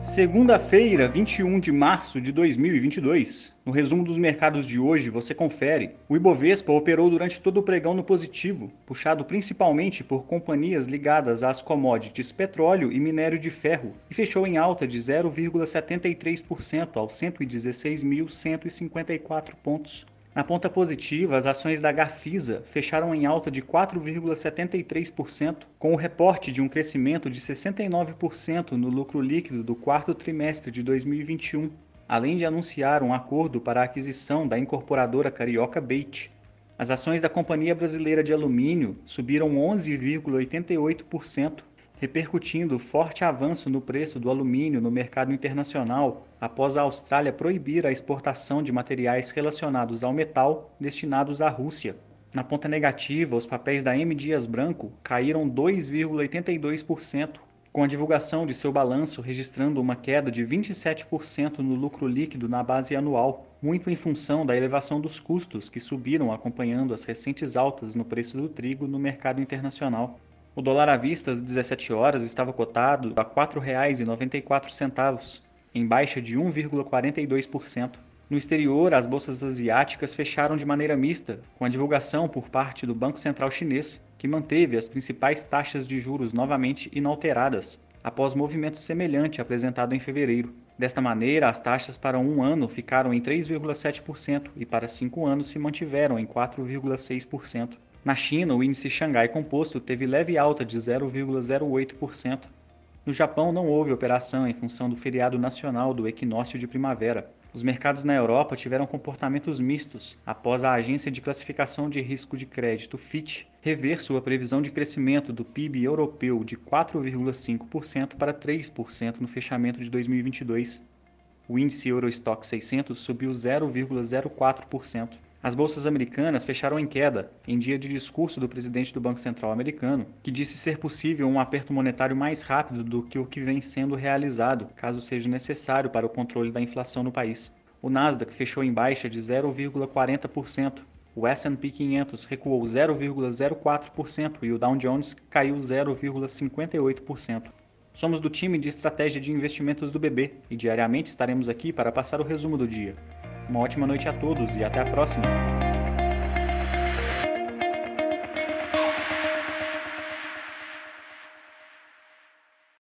Segunda-feira, 21 de março de 2022. No resumo dos mercados de hoje, você confere. O Ibovespa operou durante todo o pregão no positivo, puxado principalmente por companhias ligadas às commodities petróleo e minério de ferro, e fechou em alta de 0,73% aos 116.154 pontos. Na ponta positiva, as ações da Gafisa fecharam em alta de 4,73%, com o reporte de um crescimento de 69% no lucro líquido do quarto trimestre de 2021, além de anunciar um acordo para a aquisição da incorporadora carioca Bait. As ações da Companhia Brasileira de Alumínio subiram 11,88%, repercutindo forte avanço no preço do alumínio no mercado internacional após a Austrália proibir a exportação de materiais relacionados ao metal destinados à Rússia. Na ponta negativa, os papéis da M Dias Branco caíram 2,82%, com a divulgação de seu balanço registrando uma queda de 27% no lucro líquido na base anual, muito em função da elevação dos custos que subiram acompanhando as recentes altas no preço do trigo no mercado internacional. O dólar à vista às 17 horas estava cotado a R$ 4,94, em baixa de 1,42%. No exterior, as bolsas asiáticas fecharam de maneira mista, com a divulgação por parte do Banco Central Chinês, que manteve as principais taxas de juros novamente inalteradas, após movimento semelhante apresentado em fevereiro. Desta maneira, as taxas para um ano ficaram em 3,7% e para cinco anos se mantiveram em 4,6%. Na China, o índice Xangai Composto teve leve alta de 0,08%. No Japão, não houve operação em função do feriado nacional do equinócio de primavera. Os mercados na Europa tiveram comportamentos mistos após a agência de classificação de risco de crédito Fitch rever sua previsão de crescimento do PIB europeu de 4,5% para 3% no fechamento de 2022. O índice Eurostock 600 subiu 0,04%. As bolsas americanas fecharam em queda em dia de discurso do presidente do Banco Central americano, que disse ser possível um aperto monetário mais rápido do que o que vem sendo realizado, caso seja necessário para o controle da inflação no país. O Nasdaq fechou em baixa de 0,40%, o S&P 500 recuou 0,04% e o Dow Jones caiu 0,58%. Somos do time de estratégia de investimentos do BB e diariamente estaremos aqui para passar o resumo do dia. Uma ótima noite a todos e até a próxima!